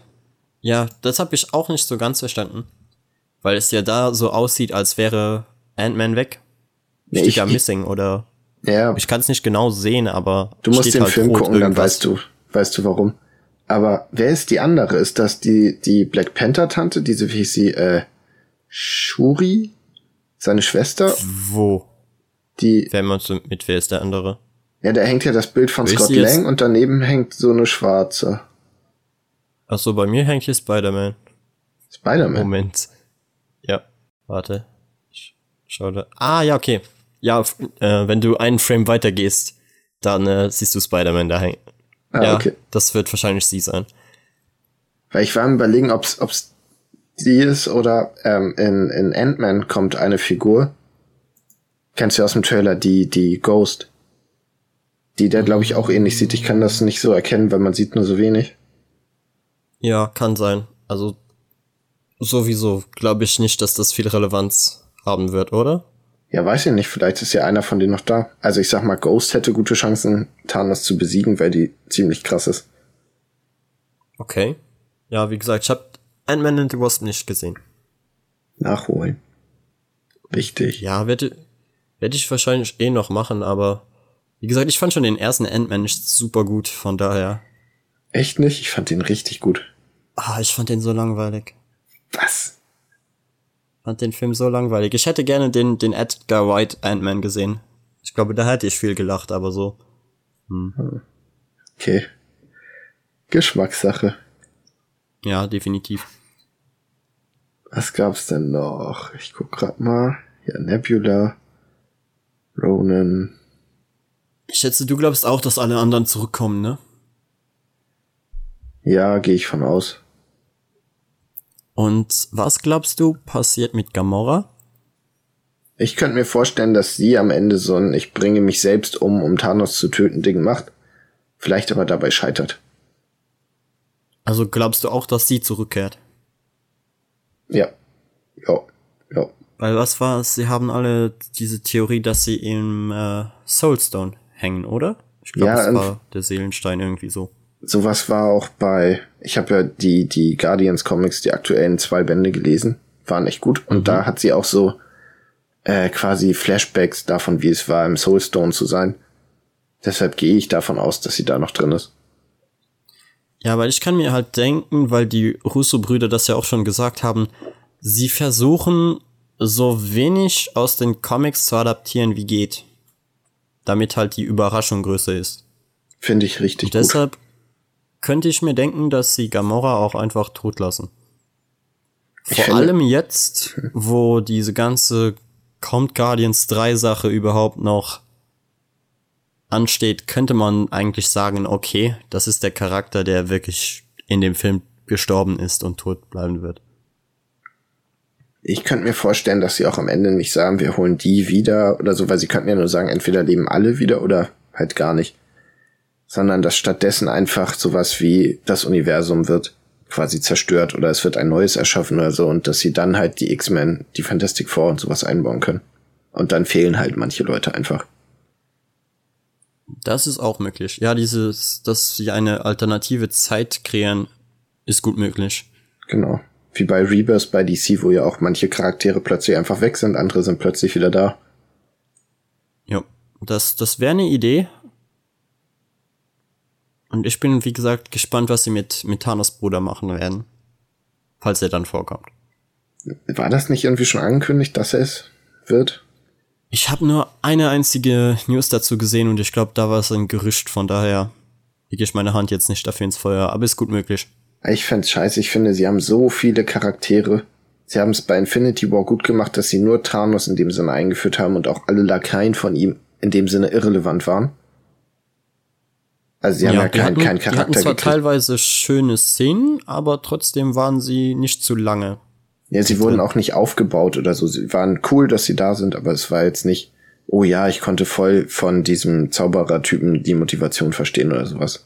Speaker 2: Ja, das habe ich auch nicht so ganz verstanden. Weil es ja da so aussieht, als wäre Ant-Man weg.
Speaker 1: Nee,
Speaker 2: Steht
Speaker 1: ich-
Speaker 2: ja Missing oder
Speaker 1: Ja,
Speaker 2: ich kann es nicht genau sehen, aber
Speaker 1: du musst den
Speaker 2: halt
Speaker 1: Film gucken, dann
Speaker 2: irgendwas.
Speaker 1: weißt du, weißt du warum. Aber wer ist die andere? Ist das die, die Black Panther Tante, diese, wie hieß sie, äh, Shuri? Seine Schwester?
Speaker 2: Wo?
Speaker 1: Die,
Speaker 2: Wer meinst du mit wer ist der andere?
Speaker 1: Ja, da hängt ja das Bild von
Speaker 2: Wer ist
Speaker 1: Scott? Lang und daneben hängt so eine schwarze.
Speaker 2: Ach so, bei mir hängt hier Spider-Man.
Speaker 1: Spider-Man.
Speaker 2: Moment. Ja, warte. Ich schau da. Ah, ja, okay. Ja, äh, wenn du einen Frame weiter gehst, dann äh, siehst du Spider-Man da hängen.
Speaker 1: Ah,
Speaker 2: ja,
Speaker 1: okay.
Speaker 2: das wird wahrscheinlich sie sein.
Speaker 1: Weil ich war am überlegen, ob's, ob's die ist oder ähm, in, in Ant-Man kommt eine Figur. Kennst du aus dem Trailer, die, die Ghost. Die der, glaube ich, auch ähnlich sieht. Ich kann das nicht so erkennen, weil man sieht nur so wenig.
Speaker 2: Ja, kann sein. Also sowieso glaube ich nicht, dass das viel Relevanz haben wird, oder?
Speaker 1: Ja, weiß ich nicht. Vielleicht ist ja einer von denen noch da. Also ich sag mal, Ghost hätte gute Chancen, Thanos zu besiegen, weil die ziemlich krass ist.
Speaker 2: Okay. Ja, wie gesagt, ich habe Ant-Man and the Wasp nicht gesehen.
Speaker 1: Nachholen. Wichtig.
Speaker 2: Ja, werde werd ich wahrscheinlich eh noch machen, aber wie gesagt, ich fand schon den ersten Ant-Man nicht super gut, von daher.
Speaker 1: Echt nicht? Ich fand den richtig gut.
Speaker 2: Ah, ich fand den so langweilig.
Speaker 1: Was?
Speaker 2: Fand den Film so langweilig. Ich hätte gerne den, den Edgar White Ant-Man gesehen. Ich glaube, da hätte ich viel gelacht, aber so.
Speaker 1: Okay. Geschmackssache.
Speaker 2: Ja, definitiv.
Speaker 1: Was gab's denn noch? Ich guck grad mal. Ja, Nebula. Ronan.
Speaker 2: Ich schätze, du glaubst auch, dass alle anderen zurückkommen, ne?
Speaker 1: Ja, gehe ich von aus.
Speaker 2: Und was glaubst du passiert mit Gamora?
Speaker 1: Ich könnte mir vorstellen, dass sie am Ende so ein Ich bringe mich selbst um, um Thanos zu töten Ding macht. Vielleicht aber dabei scheitert.
Speaker 2: Also glaubst du auch, dass sie zurückkehrt?
Speaker 1: Ja. Ja. Ja.
Speaker 2: Weil was war es? Sie haben alle diese Theorie, dass sie im äh, Soulstone hängen, oder? Ich glaube,
Speaker 1: Ja,
Speaker 2: es
Speaker 1: und-
Speaker 2: war der Seelenstein irgendwie so.
Speaker 1: Sowas war auch bei, ich habe ja die, die Guardians Comics, die aktuellen zwei Bände gelesen, waren echt gut. Und da hat sie auch so äh, quasi Flashbacks davon, wie es war, im Soulstone zu sein. Deshalb gehe ich davon aus, dass sie da noch drin ist.
Speaker 2: Ja, weil ich kann mir halt denken, weil die Russo-Brüder das ja auch schon gesagt haben, sie versuchen so wenig aus den Comics zu adaptieren wie geht. Damit halt die Überraschung größer ist.
Speaker 1: Finde ich richtig
Speaker 2: Und
Speaker 1: gut.
Speaker 2: deshalb könnte ich mir denken, dass sie Gamora auch einfach tot lassen. Vor
Speaker 1: finde-
Speaker 2: allem jetzt, wo diese ganze Count Guardians 3 Sache überhaupt noch ansteht, könnte man eigentlich sagen, okay, das ist der Charakter, der wirklich in dem Film gestorben ist und tot bleiben wird.
Speaker 1: Ich könnte mir vorstellen, dass sie auch am Ende nicht sagen, wir holen die wieder oder so, weil sie könnten ja nur sagen, entweder leben alle wieder oder halt gar nicht. Sondern dass stattdessen einfach sowas wie das Universum wird quasi zerstört oder es wird ein neues erschaffen oder so und dass sie dann halt die X-Men, die Fantastic Four und sowas einbauen können. Und dann fehlen halt manche Leute einfach.
Speaker 2: Das ist auch möglich. Ja, dieses, dass sie eine alternative Zeit kreieren, ist gut möglich.
Speaker 1: Genau. Wie bei Rebirth bei DC, wo ja auch manche Charaktere plötzlich einfach weg sind, andere sind plötzlich wieder da.
Speaker 2: Ja, das, das wäre eine Idee. Und ich bin, wie gesagt, gespannt, was sie mit, mit Thanos Bruder machen werden. Falls er dann vorkommt.
Speaker 1: War das nicht irgendwie schon angekündigt, dass er es wird?
Speaker 2: Ich habe nur eine einzige News dazu gesehen und ich glaube, da war es ein Gerücht, von daher lege ich meine Hand jetzt nicht dafür ins Feuer, aber ist gut möglich.
Speaker 1: Ich find's scheiße. Ich finde, sie haben so viele Charaktere. Sie haben es bei Infinity War gut gemacht, dass sie nur Thanos in dem Sinne eingeführt haben und auch alle Lakaien von ihm in dem Sinne irrelevant waren. Also sie haben ja,
Speaker 2: die
Speaker 1: keinen
Speaker 2: hatten,
Speaker 1: keinen
Speaker 2: die hatten
Speaker 1: Charakter
Speaker 2: zwar
Speaker 1: gekriegt.
Speaker 2: teilweise schöne Szenen, aber trotzdem waren sie nicht zu lange.
Speaker 1: Ja, sie wurden auch nicht aufgebaut oder so. Sie waren cool, dass sie da sind, aber es war jetzt nicht oh ja, ich konnte voll von diesem Zauberer-Typen die Motivation verstehen oder sowas.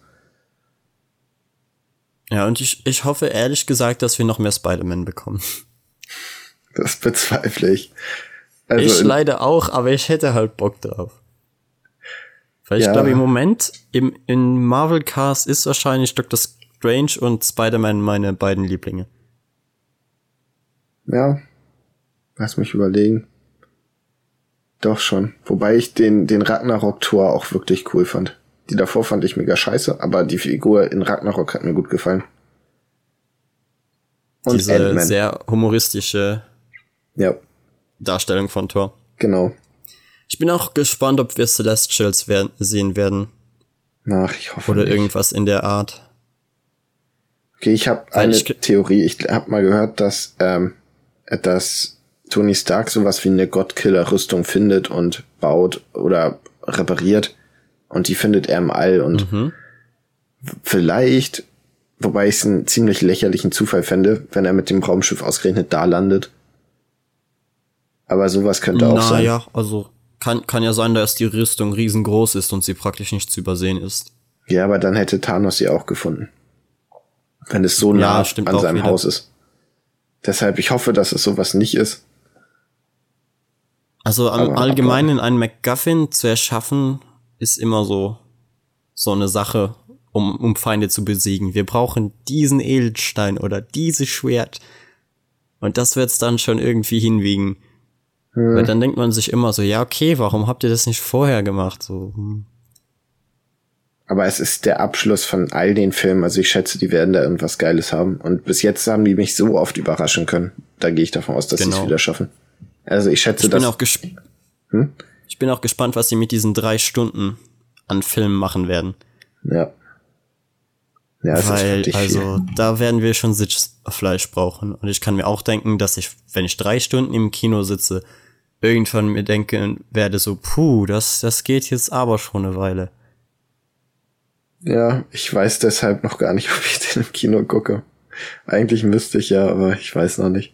Speaker 2: Ja, und ich, ich hoffe ehrlich gesagt, dass wir noch mehr Spider-Man bekommen.
Speaker 1: Das bezweifle ich.
Speaker 2: Also ich leider auch, aber ich hätte halt Bock drauf. Weil ich
Speaker 1: Ja.
Speaker 2: glaube, im Moment im, in Marvel Cast ist wahrscheinlich Dr. Strange und Spider-Man meine beiden Lieblinge.
Speaker 1: Ja, lass mich überlegen. Doch schon. Wobei ich den, den Ragnarok-Tor auch wirklich cool fand. Die davor fand ich mega scheiße, aber die Figur in Ragnarok hat mir gut gefallen. Und
Speaker 2: Diese sehr humoristische
Speaker 1: Ja,
Speaker 2: Darstellung von Thor.
Speaker 1: genau.
Speaker 2: Ich bin auch gespannt, ob wir Celestials werden, sehen werden.
Speaker 1: Ach, ich hoffe
Speaker 2: Oder
Speaker 1: nicht.
Speaker 2: irgendwas in der Art.
Speaker 1: Okay, ich habe eine
Speaker 2: ich
Speaker 1: Theorie. Ich habe mal gehört, dass, ähm, dass Tony Stark sowas wie eine Gottkiller-Rüstung findet und baut oder repariert. Und die findet er im All. Und
Speaker 2: Mhm.
Speaker 1: vielleicht, wobei ich es einen ziemlich lächerlichen Zufall fände, wenn er mit dem Raumschiff ausgerechnet da landet. Aber sowas könnte auch sein.
Speaker 2: Naja, also kann, kann ja sein, dass die Rüstung riesengroß ist und sie praktisch nicht zu übersehen ist.
Speaker 1: Ja, aber dann hätte Thanos sie auch gefunden. Wenn es so
Speaker 2: Ja,
Speaker 1: nah
Speaker 2: stimmt
Speaker 1: an seinem
Speaker 2: wieder.
Speaker 1: Haus ist. Deshalb, ich hoffe, dass es sowas nicht ist.
Speaker 2: Also am
Speaker 1: Aber
Speaker 2: Allgemeinen einen MacGuffin zu erschaffen, ist immer so, so eine Sache, um, um Feinde zu besiegen. Wir brauchen diesen Edelstein oder dieses Schwert. Und das wird's dann schon irgendwie hinwiegen.
Speaker 1: Hm.
Speaker 2: Weil dann denkt man sich immer so, ja, okay, warum habt ihr das nicht vorher gemacht? So, hm.
Speaker 1: Aber es ist der Abschluss von all den Filmen. Also ich schätze, die werden da irgendwas Geiles haben. Und bis jetzt haben die mich so oft überraschen können. Da gehe ich davon aus, dass sie es
Speaker 2: Genau.
Speaker 1: wieder schaffen. Also ich schätze,
Speaker 2: ich bin
Speaker 1: dass
Speaker 2: auch gesp
Speaker 1: Hm?
Speaker 2: Ich bin auch gespannt, was sie mit diesen drei Stunden an Filmen machen werden.
Speaker 1: ja. Ja, ist
Speaker 2: Weil, also,
Speaker 1: viel.
Speaker 2: da werden wir schon Sitzfleisch brauchen. Und ich kann mir auch denken, dass ich, wenn ich drei Stunden im Kino sitze, irgendwann mir denken werde, so, puh, das, das geht jetzt aber schon eine Weile.
Speaker 1: Ja, ich weiß deshalb noch gar nicht, ob ich den im Kino gucke. Eigentlich müsste ich ja, aber ich weiß noch nicht.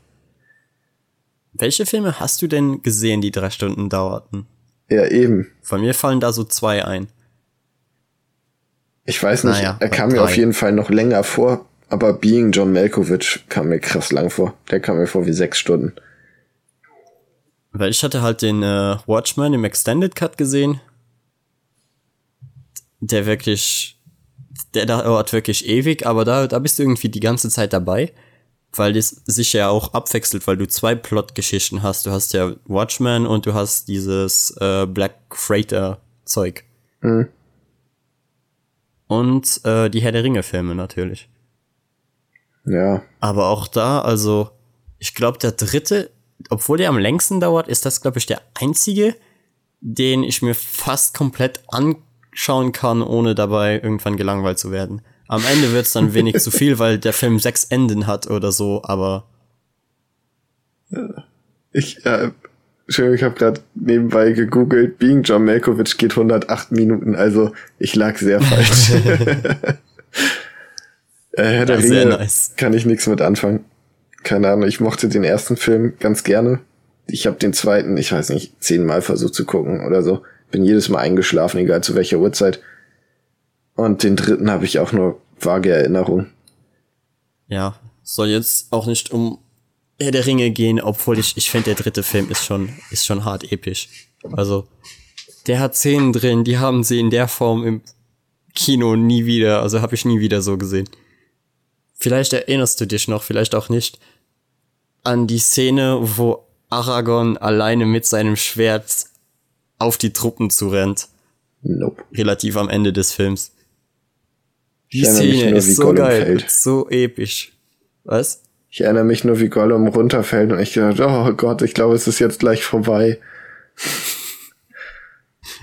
Speaker 2: Welche Filme hast du denn gesehen, die drei Stunden dauerten?
Speaker 1: Ja, eben.
Speaker 2: Von mir fallen da so zwei ein.
Speaker 1: Ich weiß nicht,
Speaker 2: Naja,
Speaker 1: er kam mir
Speaker 2: drei.
Speaker 1: auf jeden Fall noch länger vor, aber Being John Malkovich kam mir krass lang vor. Der kam mir vor wie sechs Stunden.
Speaker 2: Weil ich hatte halt den äh, Watchmen im Extended Cut gesehen. Der wirklich, der dauert wirklich ewig, aber da, da bist du irgendwie die ganze Zeit dabei. Weil das sich ja auch abwechselt, weil du zwei Plotgeschichten hast. Du hast ja Watchmen und du hast dieses äh, Black Freighter Zeug.
Speaker 1: Hm.
Speaker 2: Und äh, die Herr der Ringe Filme natürlich.
Speaker 1: Ja,
Speaker 2: Aber auch da, also, ich glaube, der dritte, obwohl der am längsten dauert, ist das, glaube ich, der einzige, den ich mir fast komplett anschauen kann, ohne dabei irgendwann gelangweilt zu werden. Am Ende wird's dann wenig zu viel, weil der Film sechs Enden hat oder so, aber
Speaker 1: ich, äh, Entschuldigung, ich habe gerade nebenbei gegoogelt. Being John Malkovich geht 108 Minuten, also ich lag sehr falsch. äh, Herr der Ringe
Speaker 2: nice.
Speaker 1: kann ich nichts mit anfangen. Keine Ahnung, ich mochte den ersten Film ganz gerne. Ich habe den zweiten, ich weiß nicht, zehnmal versucht zu gucken oder so. Bin jedes Mal eingeschlafen, egal zu welcher Uhrzeit. Und den dritten habe ich auch nur vage Erinnerung.
Speaker 2: ja, soll jetzt auch nicht um Herr der Ringe gehen, obwohl ich, ich finde, der dritte Film ist schon, ist schon hart episch. Also, der hat Szenen drin, die haben sie in der Form im Kino nie wieder, also habe ich nie wieder so gesehen. Vielleicht erinnerst du dich noch, vielleicht auch nicht, an die Szene, wo Aragorn alleine mit seinem Schwert auf die Truppen zurennt,
Speaker 1: Nope.
Speaker 2: relativ am Ende des Films. Die Szene
Speaker 1: nur, wie
Speaker 2: ist so
Speaker 1: Gollum
Speaker 2: geil,
Speaker 1: fällt.
Speaker 2: so episch. Was?
Speaker 1: Ich erinnere mich nur, wie Gollum runterfällt und ich gedacht, oh Gott, ich glaube, es ist jetzt gleich vorbei.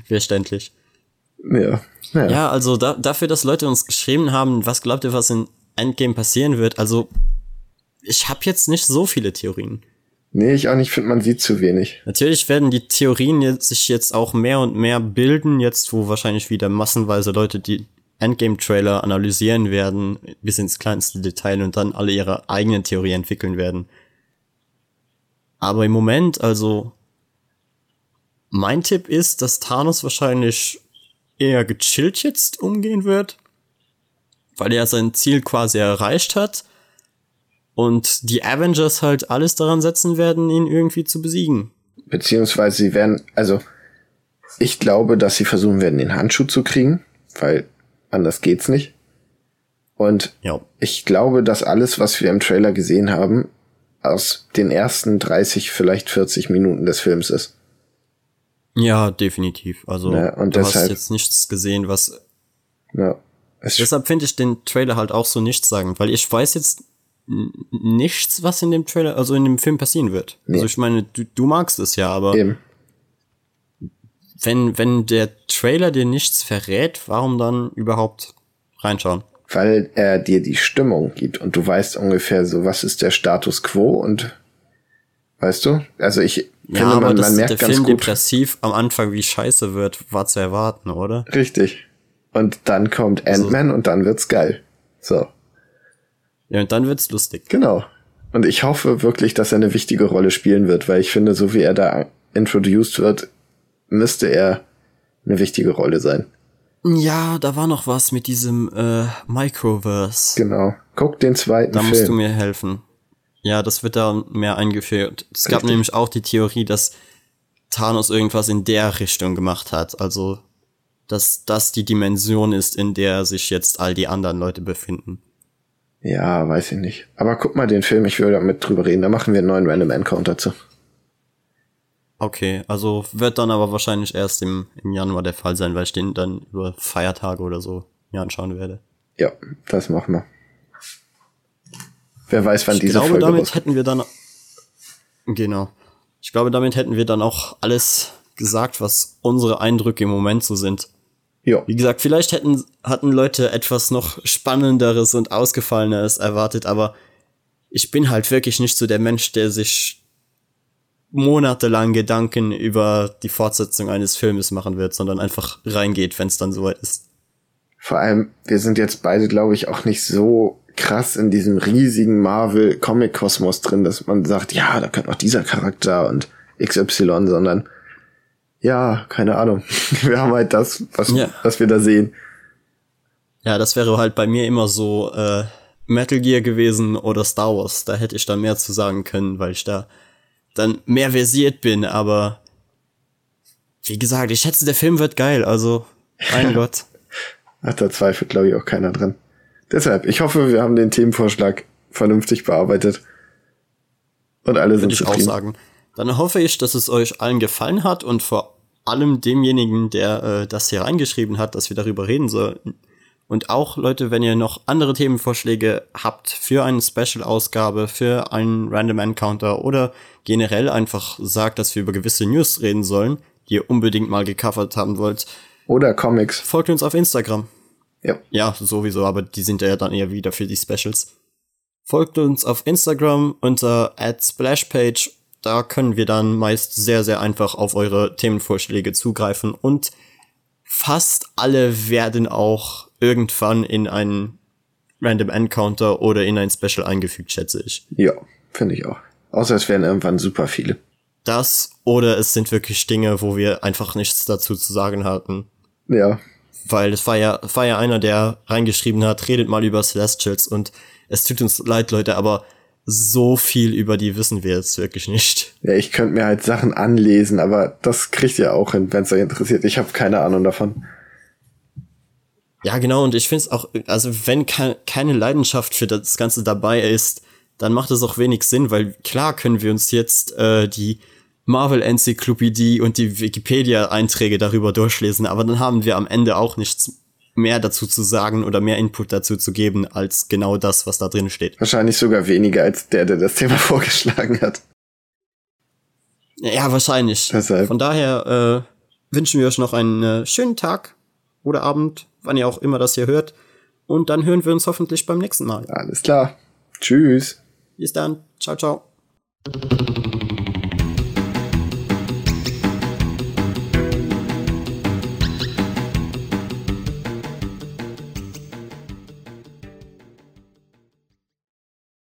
Speaker 2: Verständlich.
Speaker 1: Ja. Ja.
Speaker 2: Ja, also da, dafür, dass Leute uns geschrieben haben, was glaubt ihr, was in Endgame passieren wird? Also, ich habe jetzt nicht so viele Theorien.
Speaker 1: Nee, ich auch nicht, finde man sieht zu wenig.
Speaker 2: Natürlich werden die Theorien jetzt, sich jetzt auch mehr und mehr bilden, jetzt wo wahrscheinlich wieder massenweise Leute die Endgame-Trailer analysieren werden, bis ins kleinste Detail und dann alle ihre eigenen Theorie entwickeln werden. Aber im Moment, also, mein Tipp ist, dass Thanos wahrscheinlich eher gechillt jetzt umgehen wird, weil er sein Ziel quasi erreicht hat und die Avengers halt alles daran setzen werden, ihn irgendwie zu besiegen.
Speaker 1: Beziehungsweise sie werden, also ich glaube, dass sie versuchen werden, den Handschuh zu kriegen, weil anders geht's nicht. Und
Speaker 2: Ja.
Speaker 1: ich glaube, dass alles, was wir im Trailer gesehen haben, aus den ersten 30, vielleicht 40 Minuten des Films ist.
Speaker 2: Ja, definitiv. Also
Speaker 1: Ja, und
Speaker 2: du
Speaker 1: deshalb-
Speaker 2: hast jetzt nichts gesehen, was
Speaker 1: Ja. Es
Speaker 2: Deshalb finde ich den Trailer halt auch so nichts sagen, weil ich weiß jetzt nichts, was in dem Trailer, also in dem Film passieren wird.
Speaker 1: Nee.
Speaker 2: Also ich meine, du, du magst es ja, aber
Speaker 1: eben.
Speaker 2: Wenn, wenn der Trailer dir nichts verrät, warum dann überhaupt reinschauen?
Speaker 1: Weil er dir die Stimmung gibt und du weißt ungefähr so, was ist der Status quo und weißt du? Also ich
Speaker 2: Ja,
Speaker 1: finde,
Speaker 2: aber
Speaker 1: man, man merkt
Speaker 2: der
Speaker 1: ganz
Speaker 2: Film
Speaker 1: gut.
Speaker 2: depressiv am Anfang wie scheiße wird, war zu erwarten, oder?
Speaker 1: Richtig. Und dann kommt
Speaker 2: Also
Speaker 1: Ant-Man und dann wird's geil. So.
Speaker 2: Ja, und dann wird's lustig.
Speaker 1: Genau. Und ich hoffe wirklich, dass er eine wichtige Rolle spielen wird, weil ich finde, so wie er da introduced wird, müsste er eine wichtige Rolle sein.
Speaker 2: Ja, da war noch was mit diesem äh, Microverse.
Speaker 1: Genau. Guck den zweiten
Speaker 2: Da
Speaker 1: Film.
Speaker 2: musst du mir helfen. Ja, das wird da mehr eingeführt. Es gab
Speaker 1: Richtig.
Speaker 2: nämlich auch die Theorie, dass Thanos irgendwas in der Richtung gemacht hat. Also, dass das die Dimension ist, in der sich jetzt all die anderen Leute befinden.
Speaker 1: ja, weiß ich nicht. Aber guck mal den Film, ich will da mit drüber reden. Da machen wir einen neuen Random Encounter zu.
Speaker 2: Okay, also wird dann aber wahrscheinlich erst im, im Januar der Fall sein, weil ich den dann über Feiertage oder so mir anschauen werde.
Speaker 1: Ja, das machen wir. Wer weiß, wann
Speaker 2: Ich
Speaker 1: diese
Speaker 2: glaube,
Speaker 1: Folge
Speaker 2: damit hätten wir dann. Genau. Ich glaube, damit hätten wir dann auch alles gesagt, was unsere Eindrücke im Moment so sind.
Speaker 1: Ja,
Speaker 2: Wie gesagt, vielleicht hätten, hatten Leute etwas noch Spannenderes und Ausgefalleneres erwartet, aber ich bin halt wirklich nicht so der Mensch, der sich monatelang Gedanken über die Fortsetzung eines Filmes machen wird, sondern einfach reingeht, wenn es dann soweit ist.
Speaker 1: vor allem, wir sind jetzt beide, glaube ich, auch nicht so krass in diesem riesigen Marvel-Comic-Kosmos drin, dass man sagt, ja, da könnte noch dieser Charakter und XY, sondern ja, keine Ahnung. Wir haben halt das, was,
Speaker 2: Ja.
Speaker 1: was wir da sehen.
Speaker 2: Ja, das wäre halt bei mir immer so äh, Metal Gear gewesen oder Star Wars. Da hätte ich dann mehr zu sagen können, weil ich da dann mehr versiert bin. Aber wie gesagt, ich schätze, der Film wird geil. Also, mein Gott.
Speaker 1: Ach, da zweifelt, glaube ich, auch keiner dran. Deshalb, ich hoffe, wir haben den Themenvorschlag vernünftig bearbeitet. Und alle sind
Speaker 2: Würde ich auch
Speaker 1: zufrieden.
Speaker 2: sagen. Dann hoffe ich, dass es euch allen gefallen hat und vor allem demjenigen, der äh, das hier reingeschrieben hat, dass wir darüber reden sollten. Und auch, Leute, wenn ihr noch andere Themenvorschläge habt für eine Special-Ausgabe, für einen Random Encounter oder generell einfach sagt, dass wir über gewisse News reden sollen, die ihr unbedingt mal gecovert haben wollt,
Speaker 1: Oder Comics.
Speaker 2: folgt uns auf Instagram.
Speaker 1: Ja.
Speaker 2: Ja, sowieso, aber die sind ja dann eher wieder für die Specials. Folgt uns auf Instagram unter @splashpage. Da können wir dann meist sehr, sehr einfach auf eure Themenvorschläge zugreifen und fast alle werden auch irgendwann in einen Random Encounter oder in ein Special eingefügt, schätze ich.
Speaker 1: Ja, finde ich auch. Außer es werden irgendwann super viele.
Speaker 2: Das oder es sind wirklich Dinge, wo wir einfach nichts dazu zu sagen hatten.
Speaker 1: Ja,
Speaker 2: weil es war ja, war ja einer, der reingeschrieben hat, redet mal über Celestials und es tut uns leid, Leute, aber so viel über die wissen wir jetzt wirklich nicht.
Speaker 1: ja, ich könnte mir halt Sachen anlesen, aber das kriegt ihr auch hin, wenn es euch interessiert. Ich habe keine Ahnung davon.
Speaker 2: Ja, genau, und ich finde es auch, also wenn ke keine Leidenschaft für das Ganze dabei ist, dann macht es auch wenig Sinn, weil klar können wir uns jetzt äh, die Marvel-Enzyklopädie und die Wikipedia-Einträge darüber durchlesen, aber dann haben wir am Ende auch nichts mehr dazu zu sagen oder mehr Input dazu zu geben, als genau das, was da drin steht.
Speaker 1: Wahrscheinlich sogar weniger als der, der das Thema vorgeschlagen hat.
Speaker 2: Ja, wahrscheinlich.
Speaker 1: Deshalb.
Speaker 2: Von daher äh, wünschen wir euch noch einen äh, schönen Tag oder Abend, wann ihr auch immer das hier hört. Und dann hören wir uns hoffentlich beim nächsten Mal.
Speaker 1: Alles klar. Tschüss.
Speaker 2: Bis dann. Ciao, ciao.